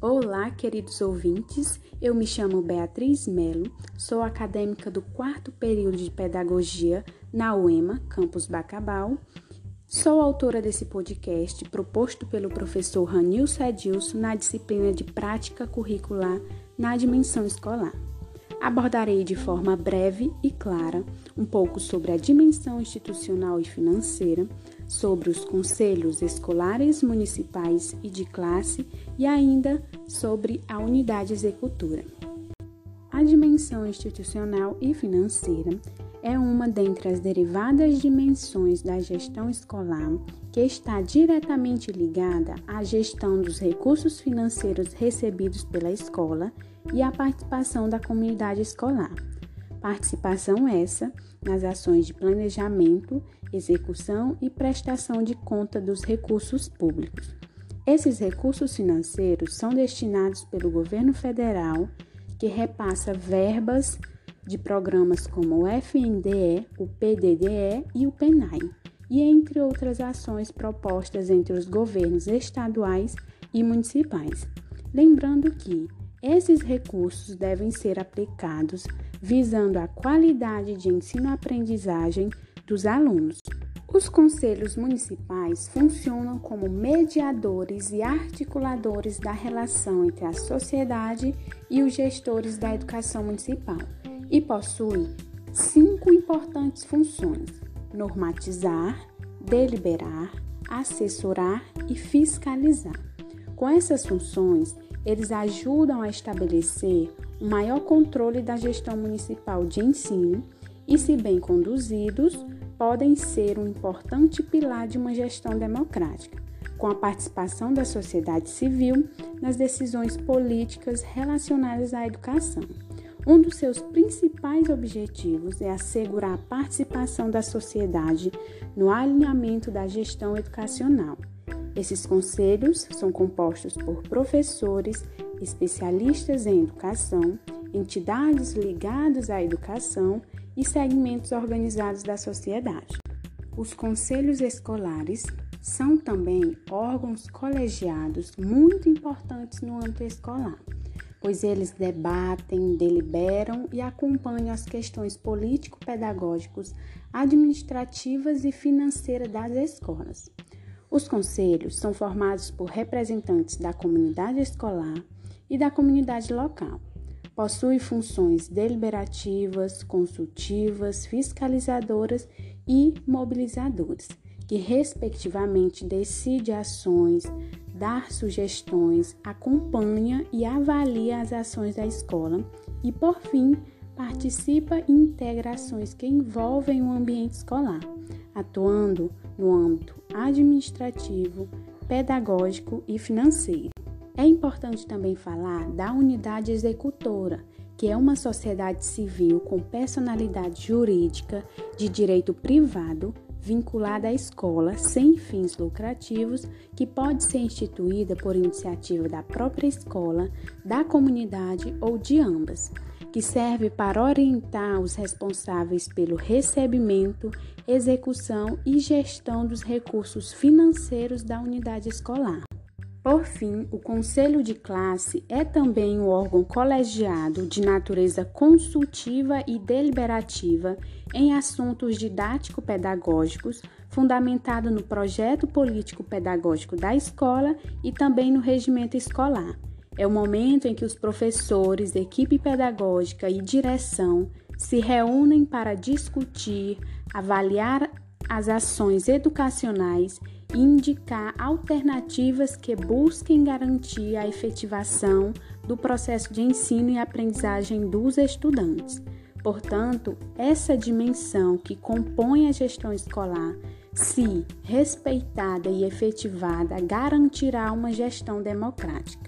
Olá, queridos ouvintes. Eu me chamo Beatriz Melo, sou acadêmica do quarto período de Pedagogia na UEMA, campus Bacabal. Sou autora desse podcast proposto pelo professor Ranilson Edilson na disciplina de Prática Curricular na Dimensão Escolar. Abordarei de forma breve e clara um pouco sobre a dimensão institucional e financeira, sobre os conselhos escolares municipais e de classe e ainda sobre a unidade executora. A dimensão institucional e financeira é uma dentre as derivadas dimensões da gestão escolar que está diretamente ligada à gestão dos recursos financeiros recebidos pela escola e à participação da comunidade escolar. Participação essa nas ações de planejamento, execução e prestação de conta dos recursos públicos. Esses recursos financeiros são destinados pelo governo federal, que repassa verbas de programas como o FNDE, o PDDE e o PENAI, e entre outras ações propostas entre os governos estaduais e municipais. Lembrando que esses recursos devem ser aplicados visando a qualidade de ensino-aprendizagem dos alunos. Os conselhos municipais funcionam como mediadores e articuladores da relação entre a sociedade e os gestores da educação municipal e possuem cinco importantes funções: normatizar, deliberar, assessorar e fiscalizar. Com essas funções, eles ajudam a estabelecer um maior controle da gestão municipal de ensino e, se bem conduzidos, podem ser um importante pilar de uma gestão democrática, com a participação da sociedade civil nas decisões políticas relacionadas à educação. Um dos seus principais objetivos é assegurar a participação da sociedade no alinhamento da gestão educacional esses conselhos são compostos por professores, especialistas em educação, entidades ligadas à educação e segmentos organizados da sociedade. Os conselhos escolares são também órgãos colegiados muito importantes no âmbito escolar, pois eles debatem, deliberam e acompanham as questões político-pedagógicas, administrativas e financeiras das escolas. Os conselhos são formados por representantes da comunidade escolar e da comunidade local. Possui funções deliberativas, consultivas, fiscalizadoras e mobilizadoras, que respectivamente decide ações, dá sugestões, acompanha e avalia as ações da escola e, por fim, participa em integrações que envolvem o ambiente escolar, atuando no âmbito administrativo, pedagógico e financeiro. É importante também falar da unidade executora, que é uma sociedade civil com personalidade jurídica de direito privado vinculada à escola sem fins lucrativos, que pode ser instituída por iniciativa da própria escola, da comunidade ou de ambas que serve para orientar os responsáveis pelo recebimento, execução e gestão dos recursos financeiros da unidade escolar. Por fim, o Conselho de Classe é também um órgão colegiado de natureza consultiva e deliberativa em assuntos didático-pedagógicos, fundamentado no projeto político-pedagógico da escola e também no regimento escolar. É o momento em que os professores, equipe pedagógica e direção se reúnem para discutir, avaliar as ações educacionais e indicar alternativas que busquem garantir a efetivação do processo de ensino e aprendizagem dos estudantes. Portanto, essa dimensão que compõe a gestão escolar, se respeitada e efetivada, garantirá uma gestão democrática.